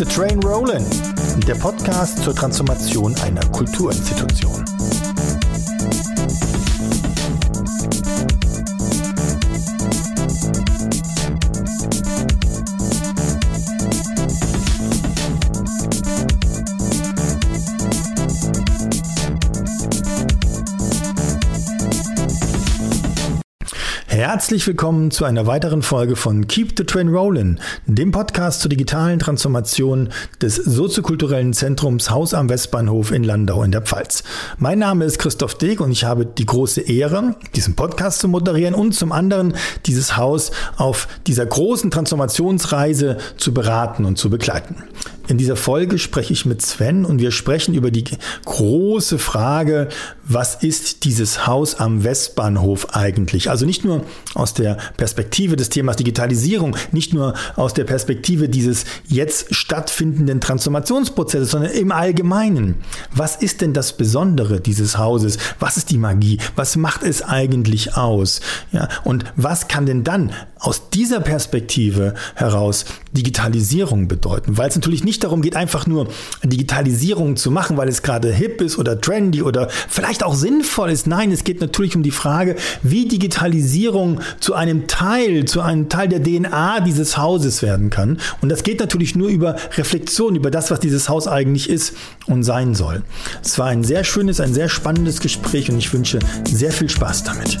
the Train Rollin', der Podcast zur Transformation einer Kulturinstitution. Herzlich willkommen zu einer weiteren Folge von Keep the Train Rollin', dem Podcast zur digitalen Transformation des soziokulturellen Zentrums Haus am Westbahnhof in Landau in der Pfalz. Mein Name ist Christoph Deeg und ich habe die große Ehre, diesen Podcast zu moderieren und zum anderen dieses Haus auf dieser großen Transformationsreise zu beraten und zu begleiten. In dieser Folge spreche ich mit Sven und wir sprechen über die große Frage, was ist dieses Haus am Westbahnhof eigentlich? Also nicht nur aus der Perspektive des Themas Digitalisierung, nicht nur aus der Perspektive dieses jetzt stattfindenden Transformationsprozesses, sondern im Allgemeinen. Was ist denn das Besondere dieses Hauses? Was ist die Magie? Was macht es eigentlich aus? Ja, und was kann denn dann aus dieser Perspektive heraus Digitalisierung bedeuten? Weil es natürlich nicht darum geht, einfach nur Digitalisierung zu machen, weil es gerade hip ist oder trendy oder vielleicht auch sinnvoll ist. Nein, es geht natürlich um die Frage, wie Digitalisierung zu einem Teil, zu einem Teil der DNA dieses Hauses werden kann. Und das geht natürlich nur über Reflexion, über das, was dieses Haus eigentlich ist und sein soll. Es war ein sehr schönes, ein sehr spannendes Gespräch und ich wünsche sehr viel Spaß damit.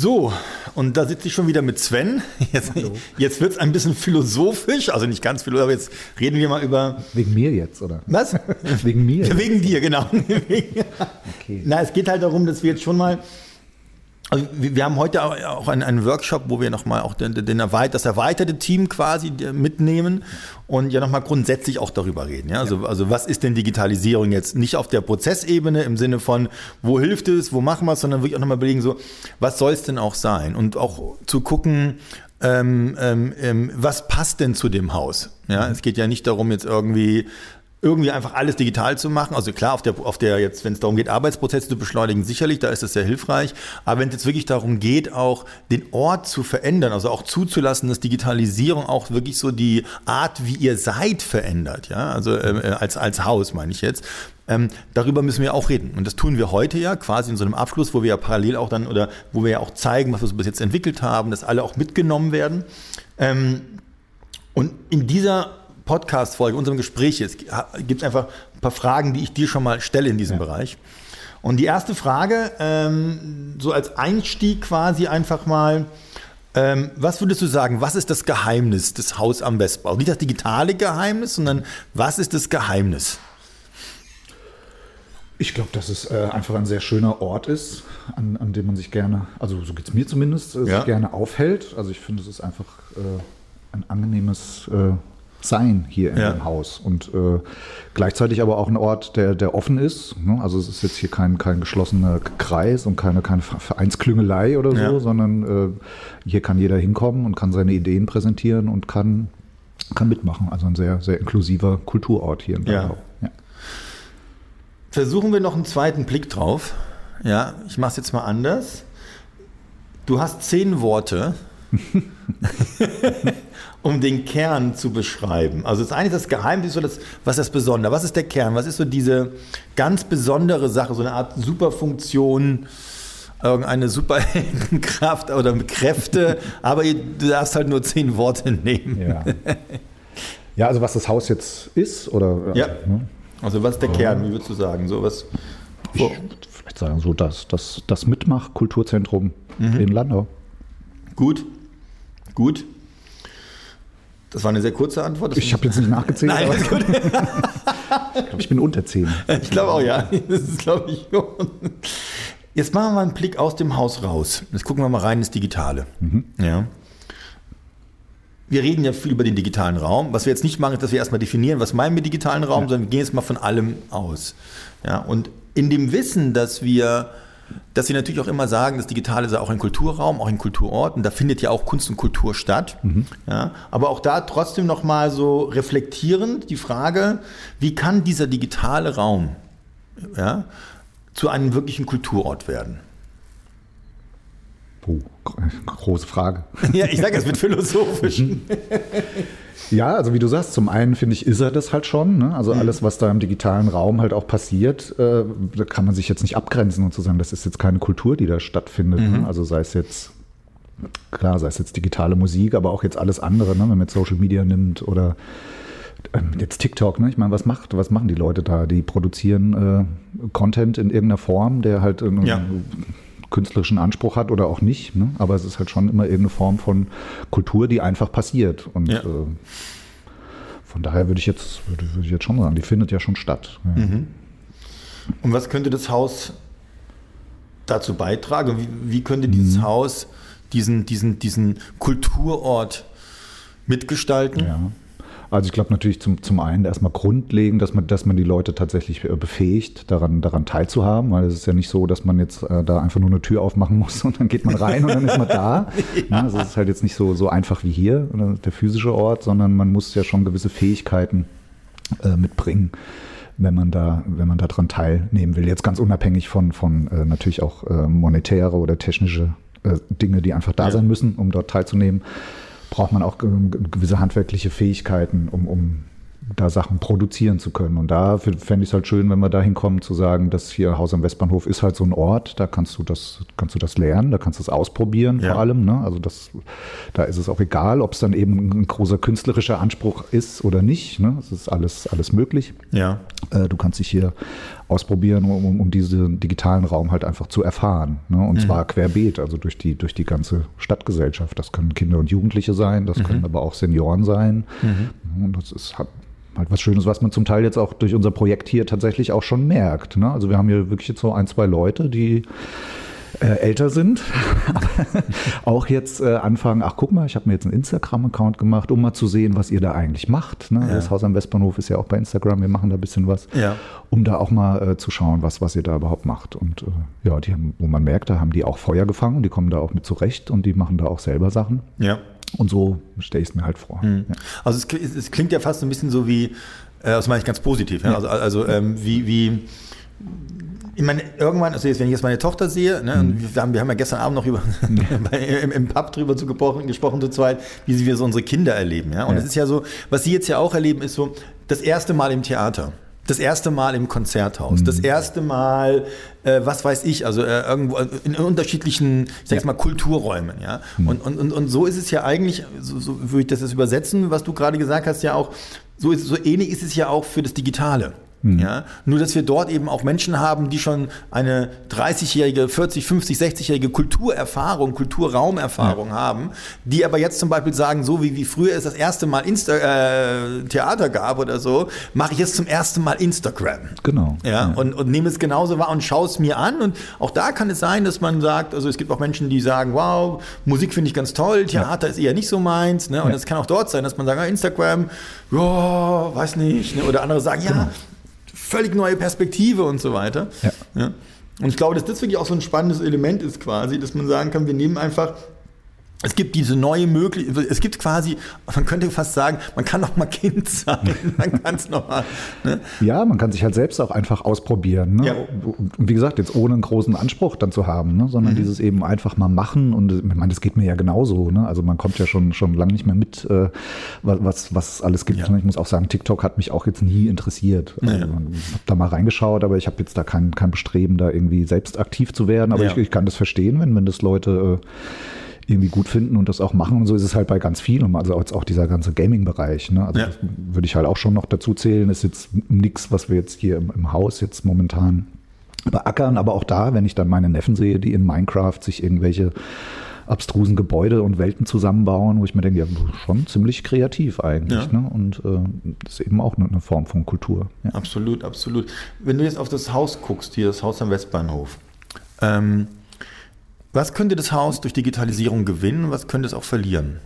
So, und da sitze ich schon wieder mit Sven. Jetzt, jetzt wird es ein bisschen philosophisch, also nicht ganz philosophisch, aber jetzt reden wir mal über. Wegen mir jetzt, oder? Was? Wegen mir. Wegen dir, genau. okay. Na, es geht halt darum, dass wir jetzt schon mal also wir haben heute auch einen, einen Workshop, wo wir nochmal auch den, den erweit das erweiterte Team quasi mitnehmen und ja nochmal grundsätzlich auch darüber reden. Ja? Also, also was ist denn Digitalisierung jetzt? Nicht auf der Prozessebene im Sinne von, wo hilft es, wo machen wir es, sondern wirklich auch nochmal überlegen, so, was soll es denn auch sein? Und auch zu gucken, ähm, ähm, ähm, was passt denn zu dem Haus? Ja, es geht ja nicht darum, jetzt irgendwie irgendwie einfach alles digital zu machen. Also klar, auf der, auf der jetzt, wenn es darum geht, Arbeitsprozesse zu beschleunigen, sicherlich, da ist das sehr hilfreich. Aber wenn es jetzt wirklich darum geht, auch den Ort zu verändern, also auch zuzulassen, dass Digitalisierung auch wirklich so die Art, wie ihr seid, verändert, ja, also äh, als, als Haus meine ich jetzt, ähm, darüber müssen wir auch reden. Und das tun wir heute ja quasi in so einem Abschluss, wo wir ja parallel auch dann oder wo wir ja auch zeigen, was wir so bis jetzt entwickelt haben, dass alle auch mitgenommen werden. Ähm, und in dieser Podcast-Folge, unserem Gespräch jetzt, gibt es einfach ein paar Fragen, die ich dir schon mal stelle in diesem ja. Bereich. Und die erste Frage, ähm, so als Einstieg quasi einfach mal, ähm, was würdest du sagen, was ist das Geheimnis des Haus am Westbau? Nicht das digitale Geheimnis, sondern was ist das Geheimnis? Ich glaube, dass es äh, einfach ein sehr schöner Ort ist, an, an dem man sich gerne, also so geht es mir zumindest, äh, ja. sich gerne aufhält. Also ich finde, es ist einfach äh, ein angenehmes äh, sein hier in ja. dem Haus. Und äh, gleichzeitig aber auch ein Ort, der, der offen ist. Ne? Also es ist jetzt hier kein, kein geschlossener Kreis und keine, keine Vereinsklüngelei oder so, ja. sondern äh, hier kann jeder hinkommen und kann seine Ideen präsentieren und kann, kann mitmachen. Also ein sehr, sehr inklusiver Kulturort hier in Blau. Ja. Versuchen wir noch einen zweiten Blick drauf. Ja, ich mache es jetzt mal anders. Du hast zehn Worte. um den Kern zu beschreiben. Also das eine ist das Geheimnis, so das, was ist das Besondere? Was ist der Kern? Was ist so diese ganz besondere Sache, so eine Art Superfunktion, irgendeine Superheldenkraft oder Kräfte, aber du darfst halt nur zehn Worte nehmen. Ja, ja also was das Haus jetzt ist? Oder, ja. Ne? Also was ist der Kern, wie würdest du sagen? So was, ich würde vielleicht sagen, so das, das, das Mitmach-Kulturzentrum mhm. in Landau. Gut, gut. Das war eine sehr kurze Antwort. Das ich habe jetzt nicht nachgezählt. Nein, aber gut. ich glaube, ich bin unter 10. Ich glaube auch, ja. Das ist, glaube ich. Jetzt machen wir mal einen Blick aus dem Haus raus. Jetzt gucken wir mal rein ins Digitale. Mhm. Ja. Wir reden ja viel über den digitalen Raum. Was wir jetzt nicht machen, ist, dass wir erstmal definieren, was meinen wir digitalen Raum, ja. sondern wir gehen jetzt mal von allem aus. Ja, und in dem Wissen, dass wir dass sie natürlich auch immer sagen, das Digitale sei auch ein Kulturraum, auch ein Kulturort und da findet ja auch Kunst und Kultur statt. Mhm. Ja, aber auch da trotzdem nochmal so reflektierend die Frage, wie kann dieser digitale Raum ja, zu einem wirklichen Kulturort werden? Oh, große Frage. Ja, ich sage, es wird philosophisch. Ja, also wie du sagst, zum einen finde ich, ist er das halt schon. Ne? Also mhm. alles, was da im digitalen Raum halt auch passiert, äh, da kann man sich jetzt nicht abgrenzen und zu sagen, das ist jetzt keine Kultur, die da stattfindet. Ne? Mhm. Ne? Also sei es jetzt, klar, sei es jetzt digitale Musik, aber auch jetzt alles andere, ne? wenn man jetzt Social Media nimmt oder ähm, jetzt TikTok, ne? Ich meine, was macht, was machen die Leute da? Die produzieren äh, Content in irgendeiner Form, der halt äh, ja künstlerischen Anspruch hat oder auch nicht. Ne? Aber es ist halt schon immer irgendeine Form von Kultur, die einfach passiert. Und ja. äh, von daher würde ich jetzt, würde, würde, ich jetzt schon sagen, die findet ja schon statt. Ja. Mhm. Und was könnte das Haus dazu beitragen? Wie, wie könnte dieses mhm. Haus diesen, diesen, diesen Kulturort mitgestalten? Ja. Also ich glaube natürlich zum, zum einen erstmal grundlegend, dass man, dass man die Leute tatsächlich äh, befähigt, daran, daran teilzuhaben, weil es ist ja nicht so, dass man jetzt äh, da einfach nur eine Tür aufmachen muss und dann geht man rein und dann ist man da. ja. Also es ist halt jetzt nicht so, so einfach wie hier, der physische Ort, sondern man muss ja schon gewisse Fähigkeiten äh, mitbringen wenn man da, wenn man daran teilnehmen will. Jetzt ganz unabhängig von, von äh, natürlich auch äh, monetäre oder technische äh, Dinge, die einfach da ja. sein müssen, um dort teilzunehmen braucht man auch gewisse handwerkliche Fähigkeiten, um, um da Sachen produzieren zu können. Und da fände ich es halt schön, wenn wir da hinkommen, zu sagen, dass hier Haus am Westbahnhof ist halt so ein Ort, da kannst du das, kannst du das lernen, da kannst du es ausprobieren ja. vor allem. Ne? Also das, da ist es auch egal, ob es dann eben ein großer künstlerischer Anspruch ist oder nicht. Ne? Es ist alles, alles möglich. Ja. Äh, du kannst dich hier ausprobieren, um, um diesen digitalen Raum halt einfach zu erfahren. Ne? Und mhm. zwar querbeet, also durch die, durch die ganze Stadtgesellschaft. Das können Kinder und Jugendliche sein, das mhm. können aber auch Senioren sein. Mhm. Und das ist, hat halt was Schönes, was man zum Teil jetzt auch durch unser Projekt hier tatsächlich auch schon merkt. Ne? Also wir haben hier wirklich jetzt so ein, zwei Leute, die äh, älter sind, auch jetzt äh, anfangen, ach guck mal, ich habe mir jetzt einen Instagram-Account gemacht, um mal zu sehen, was ihr da eigentlich macht. Ne? Ja. Das Haus am Westbahnhof ist ja auch bei Instagram, wir machen da ein bisschen was, ja. um da auch mal äh, zu schauen, was, was ihr da überhaupt macht. Und äh, ja, die haben, wo man merkt, da haben die auch Feuer gefangen, die kommen da auch mit zurecht und die machen da auch selber Sachen. Ja. Und so stelle ich es mir halt vor. Mhm. Ja. Also es, es, klingt ja fast ein bisschen so wie, äh, das meine ich ganz positiv, ja? also, also ähm, wie, wie ich meine, irgendwann, also jetzt, wenn ich jetzt meine Tochter sehe, ne, mhm. wir, haben, wir haben ja gestern Abend noch über, im, im, Pub drüber zu gesprochen, gesprochen zu zweit, wie wir so unsere Kinder erleben. Ja? Und es ja. ist ja so, was sie jetzt ja auch erleben, ist so das erste Mal im Theater. Das erste Mal im Konzerthaus, mhm. das erste Mal, äh, was weiß ich, also äh, irgendwo in unterschiedlichen, ich sag's ja. mal, Kulturräumen, ja. Mhm. Und, und, und, und so ist es ja eigentlich, so, so würde ich das jetzt übersetzen, was du gerade gesagt hast, ja auch, so, ist, so ähnlich ist es ja auch für das Digitale. Mhm. Ja, nur, dass wir dort eben auch Menschen haben, die schon eine 30-jährige, 40, 50, 60-jährige Kulturerfahrung, Kulturraumerfahrung ja. haben, die aber jetzt zum Beispiel sagen, so wie, wie früher es das erste Mal Insta äh, Theater gab oder so, mache ich jetzt zum ersten Mal Instagram. Genau. Ja, ja. Und, und nehme es genauso wahr und schaue es mir an. Und auch da kann es sein, dass man sagt, also es gibt auch Menschen, die sagen, wow, Musik finde ich ganz toll, Theater ja. ist eher nicht so meins. Ne? Und es kann auch dort sein, dass man sagt, ah, Instagram, ja, weiß nicht. Ne? Oder andere sagen, ja, genau völlig neue Perspektive und so weiter. Ja. ja. Und ich glaube, dass das wirklich auch so ein spannendes Element ist quasi, dass man sagen kann, wir nehmen einfach es gibt diese neue Möglichkeit, es gibt quasi, man könnte fast sagen, man kann noch mal Kind sein, man kann es noch mal. Ne? Ja, man kann sich halt selbst auch einfach ausprobieren. Ne? Ja. Und wie gesagt, jetzt ohne einen großen Anspruch dann zu haben, ne? sondern mhm. dieses eben einfach mal machen. Und ich meine, das geht mir ja genauso. Ne? Also man kommt ja schon, schon lange nicht mehr mit, äh, was, was es alles gibt. Ja. Ich muss auch sagen, TikTok hat mich auch jetzt nie interessiert. Also ja. Ich habe da mal reingeschaut, aber ich habe jetzt da kein, kein Bestreben, da irgendwie selbst aktiv zu werden. Aber ich, ich, kann das verstehen, wenn, wenn das Leute... Äh, irgendwie gut finden und das auch machen. Und so ist es halt bei ganz vielen. Also auch dieser ganze Gaming-Bereich. Ne? Also ja. würde ich halt auch schon noch dazu zählen. Ist jetzt nichts, was wir jetzt hier im, im Haus jetzt momentan beackern. Aber auch da, wenn ich dann meine Neffen sehe, die in Minecraft sich irgendwelche abstrusen Gebäude und Welten zusammenbauen, wo ich mir denke, ja, schon ziemlich kreativ eigentlich. Ja. Ne? Und äh, das ist eben auch eine, Form von Kultur. Ja. Absolut, absolut. Wenn du jetzt auf das Haus guckst, hier das Haus am Westbahnhof, ähm, was könnte das Haus durch Digitalisierung gewinnen und was könnte es auch verlieren?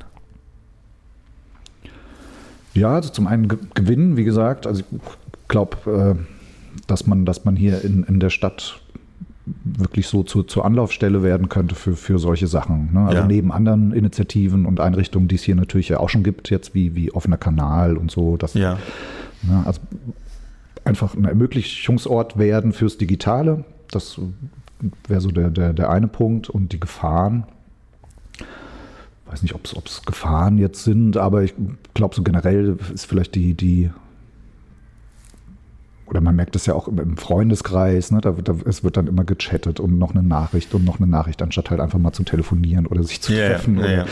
Ja, also zum einen gewinnen, wie gesagt, also ich glaube, äh, dass man, dass man hier in, in der Stadt wirklich so zu, zur Anlaufstelle werden könnte für, für solche Sachen. Ne? Also ja. neben anderen Initiativen und Einrichtungen, die es hier natürlich ja auch schon gibt, jetzt wie, wie offener Kanal und so. Das, ja. Ne, also einfach ein Ermöglichungsort werden fürs Digitale. Das wäre so der, der, der eine Punkt. Und die Gefahren, weiß nicht, ob es Gefahren jetzt sind, aber ich glaube, so generell ist vielleicht die, die oder man merkt es ja auch im Freundeskreis, ne, da, da, es wird dann immer gechattet und noch eine Nachricht und noch eine Nachricht, anstatt halt einfach mal zu telefonieren oder sich zu treffen ja, oder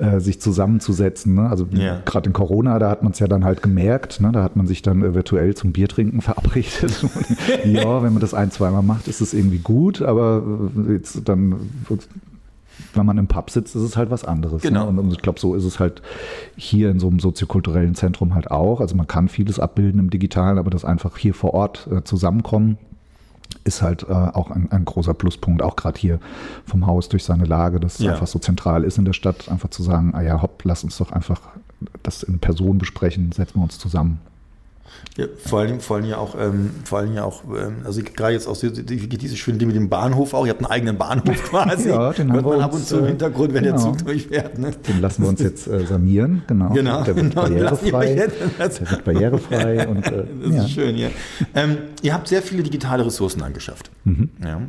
ja, äh, sich zusammenzusetzen. Ne? Also gerade in Corona, da hat man es ja dann halt gemerkt, ne? da hat man sich dann äh, virtuell zum Biertrinken verabredet. ja, wenn man das ein, zweimal macht, ist es irgendwie gut, aber äh, jetzt dann wenn man im Pub sitzt, ist es halt was anderes. Ne? Genau. Ne? Und ich glaube, so ist es halt hier in so einem soziokulturellen Zentrum halt auch. Also man kann vieles abbilden im Digitalen, aber das einfach hier vor Ort äh, zusammenkommen ist halt äh, auch ein, ein, großer Pluspunkt, auch gerade hier vom Haus durch seine Lage, dass es ja. einfach so zentral ist in der Stadt, einfach zu sagen, ah ja, hopp, lass uns doch einfach das in Person besprechen, setzen wir uns zusammen. Ja, vor allem, vor allem ja auch, ähm, vor allem ja auch, ähm, also gerade jetzt auch die, die, diese schöne Ding mit dem Bahnhof auch. Ihr habt einen eigenen Bahnhof quasi. ja, den haben wir ab und zu im äh, Hintergrund, wenn genau. der Zug durchfährt. Ne? Den lassen wir uns jetzt äh, sanieren, genau. genau. Der wird genau, barrierefrei. Der wird barrierefrei und äh, das ja. ist schön, ja. Ähm, ihr habt sehr viele digitale Ressourcen angeschafft. Mhm. Ja.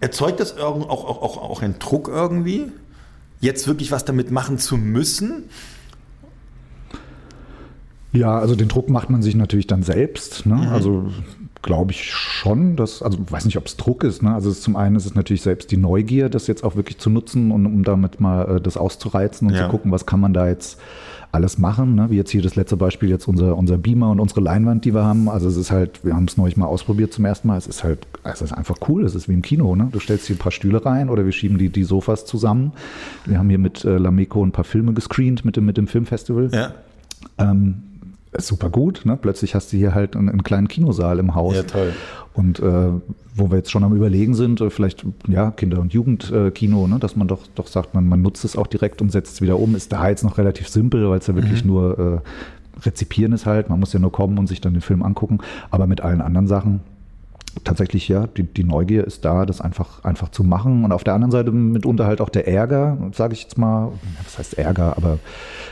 Erzeugt das auch, auch, auch, auch einen Druck irgendwie, jetzt wirklich was damit machen zu müssen? Ja, also den Druck macht man sich natürlich dann selbst. Ne? Mhm. Also glaube ich schon, dass, also weiß nicht, ob es Druck ist. Ne? Also ist, zum einen ist es natürlich selbst die Neugier, das jetzt auch wirklich zu nutzen und um damit mal äh, das auszureizen und ja. zu gucken, was kann man da jetzt alles machen. Ne? Wie jetzt hier das letzte Beispiel, jetzt unser, unser Beamer und unsere Leinwand, die wir haben. Also es ist halt, wir haben es neulich mal ausprobiert zum ersten Mal. Es ist halt, es ist einfach cool. Es ist wie im Kino. Ne? Du stellst hier ein paar Stühle rein oder wir schieben die, die Sofas zusammen. Wir haben hier mit äh, Lameco ein paar Filme gescreent mit dem, mit dem Filmfestival. Ja. Ähm, super gut. Ne? Plötzlich hast du hier halt einen, einen, kleinen Kinosaal im Haus. Ja, toll. Und äh, wo wir jetzt schon am Überlegen sind, äh, vielleicht ja Kinder- und Jugendkino, ne? dass man doch, doch sagt, man, man nutzt es auch direkt und setzt es wieder um. Ist da jetzt noch relativ simpel, weil es ja wirklich mhm. nur äh, rezipieren ist halt. Man muss ja nur kommen und sich dann den Film angucken. Aber mit allen anderen Sachen tatsächlich ja, die, die Neugier ist da, das einfach, einfach zu machen. Und auf der anderen Seite mitunter halt auch der Ärger, sage ich jetzt mal, was heißt Ärger, aber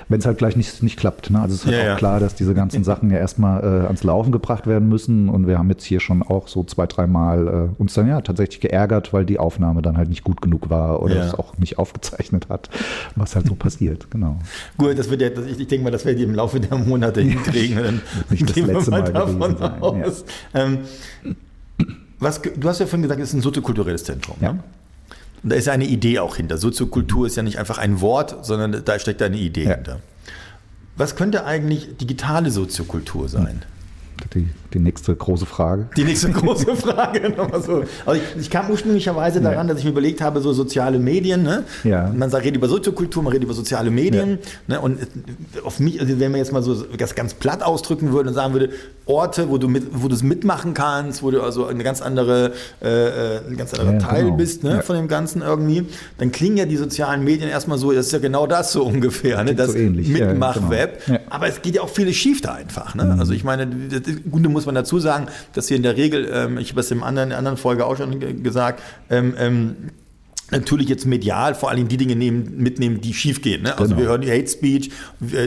wenn es halt gleich nicht, nicht klappt. Ne? Also es ist halt ja, auch ja. klar, dass diese ganzen Sachen ja erstmal äh, ans Laufen gebracht werden müssen. Und wir haben jetzt hier schon auch so zwei, dreimal äh, uns dann ja tatsächlich geärgert, weil die Aufnahme dann halt nicht gut genug war oder ja. es auch nicht aufgezeichnet hat, was halt so passiert. Genau. Gut, das wird ja, ich, ich denke mal, das werden die im Laufe der Monate hinkriegen. Dann nicht das letzte Mal, mal davon aus. Ähm, was, du hast ja vorhin gesagt, es ist ein soziokulturelles Zentrum. Ja. Ne? Und da ist ja eine Idee auch hinter. Soziokultur ist ja nicht einfach ein Wort, sondern da steckt eine Idee ja. hinter. Was könnte eigentlich digitale Soziokultur sein? Die, die nächste große Frage. Die nächste große Frage. so. Also ich, ich, kam ursprünglicherweise daran, ja. dass ich mir überlegt habe, so soziale Medien. Ne? Ja. Man sagt, redet über Soziokultur, man redet über soziale Medien. Ja. Ne? Und auf mich, also wenn man jetzt mal so das ganz platt ausdrücken würde und sagen würde, Orte, wo du mit, wo du es mitmachen kannst, wo du also eine ganz andere, äh, äh ein ganz anderer Teil genau. bist ne, von dem Ganzen irgendwie, dann klingen ja die sozialen Medien erstmal so, das ist ja genau das so ungefähr, ne? das so Mitmach-Web. Genau. Aber es geht ja auch vieles schief da einfach. Ne? Mhm. Also ich meine, Gute muss man dazu sagen, dass hier in der Regel, ähm, ich habe es in einer anderen Folge auch schon gesagt, ähm, ähm, natürlich jetzt medial vor allem die Dinge nehmen, mitnehmen, die schiefgehen. Ne? Also genau. wir hören Hate Speech,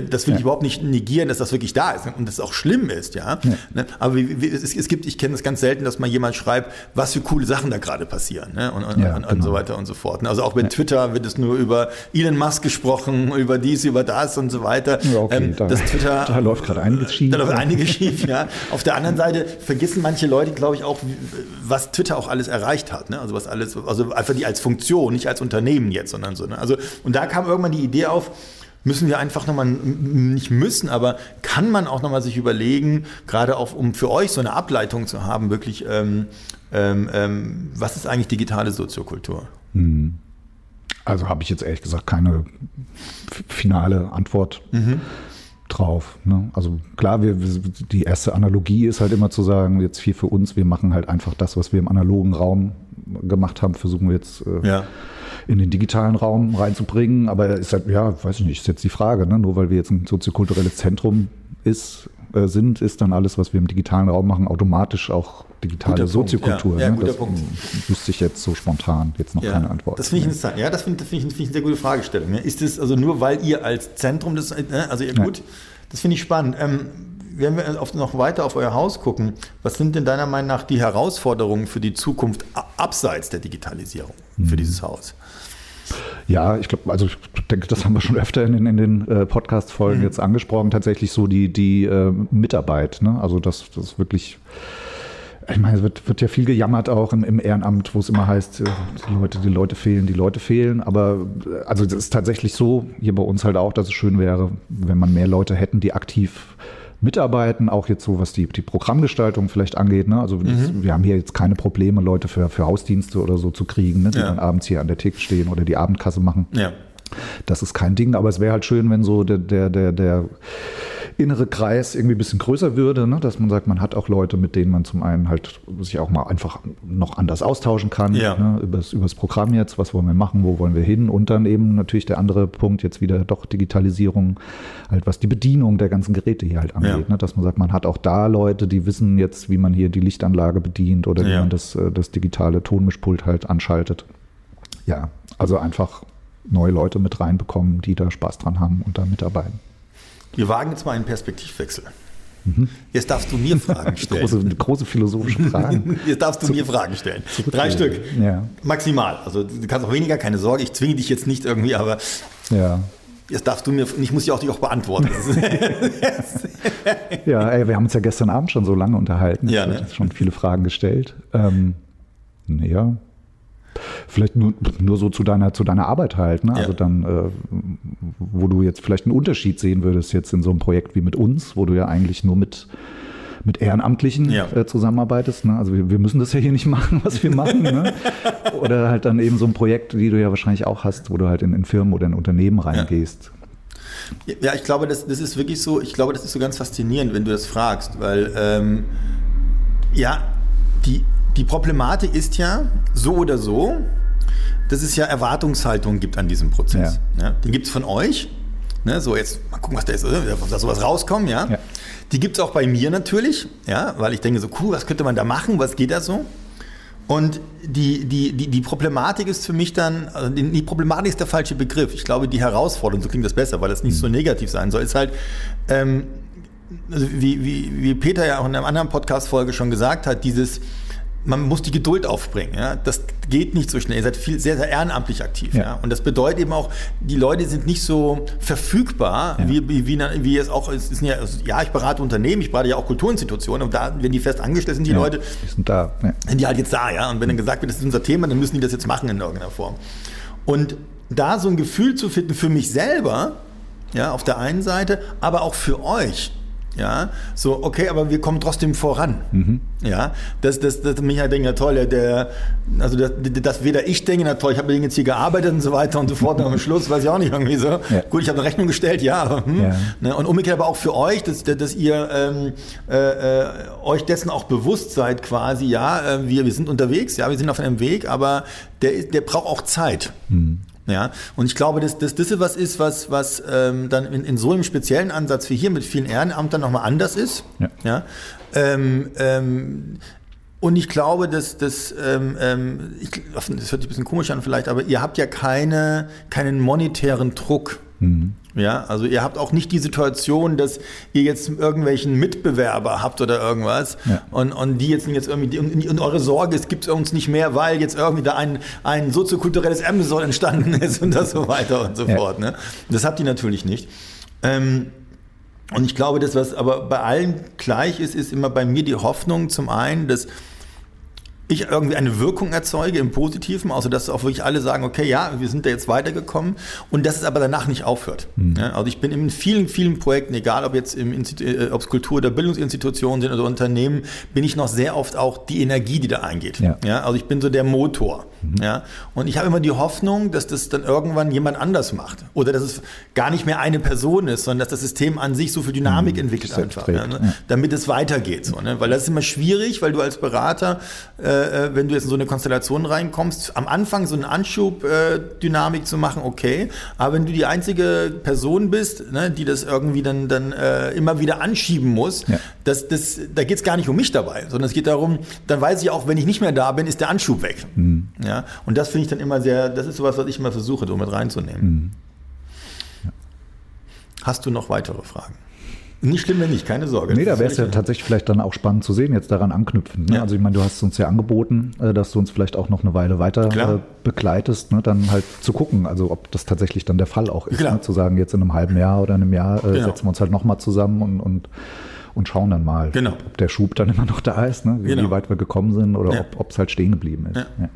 das will ja. ich überhaupt nicht negieren, dass das wirklich da ist und das auch schlimm ist, ja. ja. Ne? Aber es, es, gibt, ich kenne das ganz selten, dass mal jemand schreibt, was für coole Sachen da gerade passieren ne? und, und, ja, und, genau. so weiter und so fort. Ne? Also auch bei Twitter wird es nur über Elon Musk gesprochen, über dies, über das und so weiter. Okay, ähm, da, das Twitter, da läuft gerade einiges schief. Da läuft einiges schief, ja. Auf der anderen Seite vergessen manche Leute, glaube ich, auch, was Twitter auch alles erreicht hat. Ne? Also was alles, also einfach die als Funktion Funktion, nicht als Unternehmen jetzt, sondern so. Ne? Also, und da kam irgendwann die Idee auf, müssen wir einfach nochmal, nicht müssen, aber kann man auch nochmal sich überlegen, gerade auch um für euch so eine Ableitung zu haben, wirklich, ähm, ähm, ähm, was ist eigentlich digitale Soziokultur? Hm. Also habe ich jetzt ehrlich gesagt keine finale Antwort. Mhm drauf. Ne? Also klar, wir, die erste Analogie ist halt immer zu sagen, jetzt hier für uns, wir machen halt einfach das, was wir im analogen Raum gemacht haben, versuchen wir jetzt äh, ja. in den digitalen Raum reinzubringen. Aber ist halt, ja, weiß ich nicht, ist jetzt die Frage, ne? nur weil wir jetzt ein soziokulturelles Zentrum ist, äh, sind, ist dann alles, was wir im digitalen Raum machen, automatisch auch digitale guter Soziokultur. Punkt, ja. Ja, ne? das Punkt. wüsste ich jetzt so spontan jetzt noch keine Antwort. Das finde ich interessant. Ja, das finde find ich, find ich eine sehr gute Fragestellung. Ist es also nur, weil ihr als Zentrum das, ne? also ja, gut, das finde ich spannend. Ähm, wenn wir noch weiter auf euer Haus gucken, was sind denn deiner Meinung nach die Herausforderungen für die Zukunft abseits der Digitalisierung für mhm. dieses Haus? Ja, ich glaube, also ich denke, das haben wir schon öfter in, in den äh, Podcast-Folgen mhm. jetzt angesprochen, tatsächlich so die, die äh, Mitarbeit. Ne? Also das, das wirklich ich meine, es wird, wird ja viel gejammert auch im, im Ehrenamt, wo es immer heißt, äh, die Leute, die Leute fehlen, die Leute fehlen. Aber äh, also es ist tatsächlich so, hier bei uns halt auch, dass es schön wäre, wenn man mehr Leute hätten, die aktiv mitarbeiten, auch jetzt so, was die, die Programmgestaltung vielleicht angeht. Ne? Also mhm. wir haben hier jetzt keine Probleme, Leute für, für Hausdienste oder so zu kriegen, ne? die ja. dann abends hier an der Theke stehen oder die Abendkasse machen. Ja. Das ist kein Ding, aber es wäre halt schön, wenn so der, der, der, der innere Kreis irgendwie ein bisschen größer würde, ne? dass man sagt, man hat auch Leute, mit denen man zum einen halt sich auch mal einfach noch anders austauschen kann, ja. ne? übers, übers Programm jetzt, was wollen wir machen, wo wollen wir hin und dann eben natürlich der andere Punkt jetzt wieder doch Digitalisierung, halt was die Bedienung der ganzen Geräte hier halt angeht, ja. ne? dass man sagt, man hat auch da Leute, die wissen jetzt, wie man hier die Lichtanlage bedient oder wie ja. man das, äh, das digitale Tonmischpult halt anschaltet. Ja, also einfach neue Leute mit reinbekommen, die da Spaß dran haben und da mitarbeiten. Wir wagen jetzt mal einen Perspektivwechsel. Mhm. Jetzt darfst du mir Fragen stellen. große, große philosophische Fragen. Jetzt darfst du Zu, mir Fragen stellen. Drei Stück. Ja. Maximal. Also du kannst auch weniger, keine Sorge. Ich zwinge dich jetzt nicht irgendwie, aber ja. jetzt darfst du mir, ich muss dich auch, auch beantworten. ja, ey, wir haben uns ja gestern Abend schon so lange unterhalten. Ja, ne? schon viele Fragen gestellt. Ähm, ja, Vielleicht nur, nur so zu deiner, zu deiner Arbeit halt. Ne? Also ja. Also dann, äh, wo du jetzt vielleicht einen Unterschied sehen würdest jetzt in so einem Projekt wie mit uns, wo du ja eigentlich nur mit mit Ehrenamtlichen ja. äh, zusammenarbeitest. Ne? Also wir, wir, müssen das ja hier nicht machen, was wir machen. Ne? Oder halt dann eben so ein Projekt, wie du ja wahrscheinlich auch hast, wo du halt in, in Firmen oder in Unternehmen reingehst. Ja. ja, ich glaube, das, das ist wirklich so, ich glaube, das ist so ganz faszinierend, wenn du das fragst, weil ähm, ja, die, die Problematik ist ja so oder so, dass es ja Erwartungshaltung gibt an diesem Prozess. Ja. Ja, den gibt es von euch. Ne, so jetzt mal gucken, was da ist, da sowas rauskommt, ja. ja. Die gibt es auch bei mir natürlich, ja, weil ich denke so, cool, was könnte man da machen, was geht da so? Und die, die, die, die Problematik ist für mich dann, also die Problematik ist der falsche Begriff. Ich glaube, die Herausforderung, so klingt das besser, weil das nicht mhm. so negativ sein soll, ist halt, ähm, also wie, wie, wie Peter ja auch in einer anderen Podcast-Folge schon gesagt hat, dieses, man muss die Geduld aufbringen. Ja? Das geht nicht so schnell. Ihr seid viel, sehr, sehr ehrenamtlich aktiv. Ja. ja? Und das bedeutet eben auch, die Leute sind nicht so verfügbar, ja. wie, wie, wie, wie es auch ist. Ja, ja, ich berate Unternehmen, ich berate ja auch Kulturinstitutionen. Und da, wenn die fest angestellt sind, die Leute, die sind da. Sind die halt jetzt da. ja. Und wenn dann gesagt wird, das ist unser Thema, dann müssen die das jetzt machen in irgendeiner Form. Und da so ein Gefühl zu finden für mich selber, ja, auf der einen Seite, aber auch für euch, ja, so, okay, aber wir kommen trotzdem voran. Mhm. Ja, das, das, das mich halt denke, ja toll, der, der also das, das weder ich denke, na toll, ich habe jetzt hier gearbeitet und so weiter und so fort, und am Schluss weiß ich auch nicht irgendwie so. Ja. Gut, ich habe eine Rechnung gestellt, ja, hm, ja. Ne, und umgekehrt aber auch für euch, dass, dass ihr ähm, äh, äh, euch dessen auch bewusst seid quasi, ja, äh, wir, wir sind unterwegs, ja, wir sind auf einem Weg, aber der, der braucht auch Zeit. Mhm. Ja, und ich glaube, dass, dass das was ist, was, was ähm, dann in, in so einem speziellen Ansatz wie hier mit vielen Ehrenamtern nochmal anders ist. Ja. ja? Ähm, ähm, und ich glaube, dass das, ähm, ähm, ich, das hört sich ein bisschen komisch an vielleicht, aber ihr habt ja keine, keinen monetären Druck. Mhm. Ja, also ihr habt auch nicht die Situation, dass ihr jetzt irgendwelchen Mitbewerber habt oder irgendwas ja. und, und die jetzt, jetzt irgendwie, und, und eure Sorge, es gibt uns nicht mehr, weil jetzt irgendwie da ein, ein soziokulturelles Amazon entstanden ist und das so weiter und so ja. fort. Ne? Das habt ihr natürlich nicht. Ähm, und ich glaube, das, was aber bei allen gleich ist, ist immer bei mir die Hoffnung zum einen, dass ich irgendwie eine Wirkung erzeuge im Positiven, also dass auch wirklich alle sagen, okay, ja, wir sind da jetzt weitergekommen und dass es aber danach nicht aufhört. Mhm. Ja, also ich bin in vielen, vielen Projekten, egal ob jetzt im äh, ob es Kultur- oder Bildungsinstitutionen sind oder Unternehmen, bin ich noch sehr oft auch die Energie, die da eingeht. Ja. ja also ich bin so der Motor. Mhm. Ja, und ich habe immer die Hoffnung, dass das dann irgendwann jemand anders macht oder dass es gar nicht mehr eine Person ist, sondern dass das System an sich so viel Dynamik mhm. entwickelt einfach, ja, ne? damit es weitergeht. So, ne? Weil das ist immer schwierig, weil du als Berater äh, äh, wenn du jetzt in so eine Konstellation reinkommst, am Anfang so eine Anschub-Dynamik äh, zu machen, okay. Aber wenn du die einzige Person bist, ne, die das irgendwie dann, dann äh, immer wieder anschieben muss, ja. das, das, da geht es gar nicht um mich dabei, sondern es geht darum, dann weiß ich auch, wenn ich nicht mehr da bin, ist der Anschub weg. Mhm. Ja? Und das finde ich dann immer sehr, das ist sowas, was ich immer versuche, so mit reinzunehmen. Mhm. Ja. Hast du noch weitere Fragen? Nicht schlimm, wenn nicht, keine Sorge. Nee, da wäre es ja tatsächlich vielleicht dann auch spannend zu sehen, jetzt daran anknüpfen. Ne? Ja. Also ich meine, du hast uns ja angeboten, äh, dass du uns vielleicht auch noch eine Weile weiter Klar. Äh, begleitest, ne? dann halt zu gucken, also ob das tatsächlich dann der Fall auch ist. Ne? Zu sagen, jetzt in einem halben Jahr oder einem Jahr äh, genau. setzen wir uns halt nochmal zusammen und, und und schauen dann mal, genau. ob der Schub dann immer noch da ist, ne? wie, genau. weit wir gekommen sind oder ja. ob es halt stehen geblieben ist. Ja.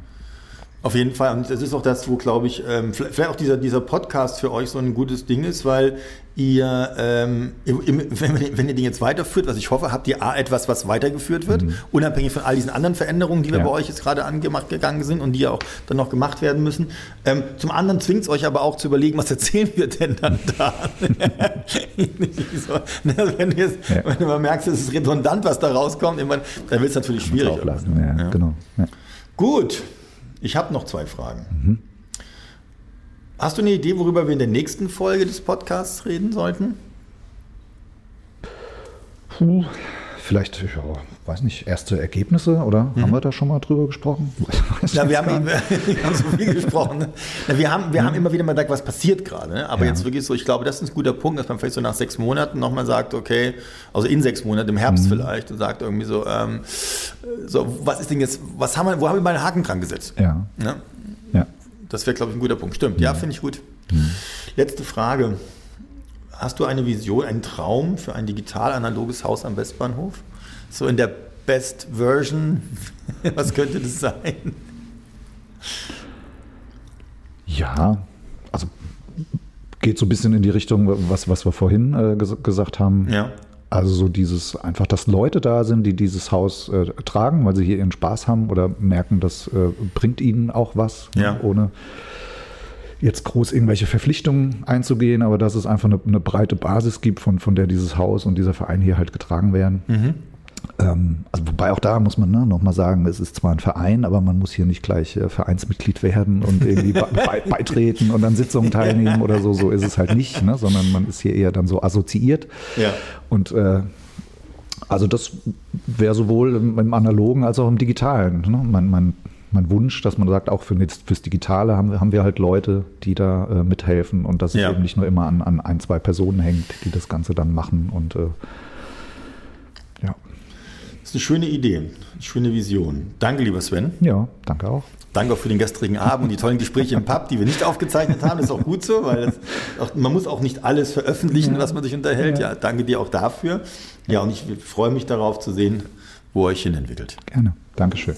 Auf jeden Fall. Und das ist auch das, wo, glaube ich, ähm, vielleicht auch dieser, dieser Podcast für euch so ein gutes Ding ist, weil ihr, ähm, wenn, wenn, ihr den jetzt weiterführt, was ich hoffe, habt ihr A, etwas, was weitergeführt wird, mhm. unabhängig von all diesen anderen Veränderungen, die wir ja. bei euch jetzt gerade angemacht gegangen sind und die ja auch dann noch gemacht werden müssen. Ähm, zum anderen zwingt es euch aber auch zu überlegen, was erzählen wir denn dann da? so, ne, wenn, jetzt, ja. wenn du mal merkst, es ist redundant, was da rauskommt, dann wird es natürlich schwierig. Ja. Genau. Gut. Ich habe noch zwei Fragen. Mhm. Hast du eine Idee, worüber wir in der nächsten Folge des Podcasts reden sollten? Puh, vielleicht, ja, weiß nicht, erste Ergebnisse oder mhm. haben wir da schon mal drüber gesprochen? Ja, wir, haben, wir haben so viel gesprochen. Ne? wir haben, wir mhm. haben immer wieder mal gesagt, was passiert gerade. Ne? Aber ja. jetzt wirklich so, ich glaube, das ist ein guter Punkt, dass man vielleicht so nach sechs Monaten nochmal sagt, okay, also in sechs Monaten, im Herbst mhm. vielleicht, und sagt irgendwie so, ähm, so, was ist denn jetzt, was haben wir, wo haben wir mal einen Haken dran gesetzt? Ja. Ne? ja. Das wäre, glaube ich, ein guter Punkt. Stimmt, ja, finde ich gut. Mhm. Letzte Frage. Hast du eine Vision, einen Traum für ein digital-analoges Haus am Westbahnhof? So in der Best Version? Was könnte das sein? Ja, also geht so ein bisschen in die Richtung, was, was wir vorhin äh, ges gesagt haben. Ja. Also so dieses einfach, dass Leute da sind, die dieses Haus äh, tragen, weil sie hier ihren Spaß haben oder merken, das äh, bringt ihnen auch was, ne, ja. ne, ohne jetzt groß irgendwelche Verpflichtungen einzugehen, aber dass es einfach eine, eine, breite Basis gibt, von, von der dieses Haus und dieser Verein hier halt getragen werden. Mhm. Ähm, also wobei auch da muss man ne, nochmal sagen, es ist zwar ein Verein, aber man muss hier nicht gleich äh, Vereinsmitglied werden und irgendwie be beitreten und an Sitzungen teilnehmen oder so. So ist es halt nicht, ne, sondern man ist hier eher dann so assoziiert. Ja. Und äh, also das wäre sowohl im, im, Analogen als auch im Digitalen. Ne? Man, man, mein Wunsch, dass man sagt, auch für, fürs Digitale haben wir, haben wir halt Leute, die da äh, mithelfen und dass ja. es eben nicht nur immer an, an ein, zwei Personen hängt, die das Ganze dann machen und äh, das ist eine schöne Idee, eine schöne Vision. Danke, lieber Sven. Ja, danke auch. Danke auch für den gestrigen Abend und die tollen Gespräche im Pub, die wir nicht aufgezeichnet haben. Das ist auch gut so, weil auch, man muss auch nicht alles veröffentlichen, was man sich unterhält. Ja. ja, danke dir auch dafür. Ja, und ich freue mich darauf zu sehen, wo euch hin entwickelt. Gerne. Dankeschön.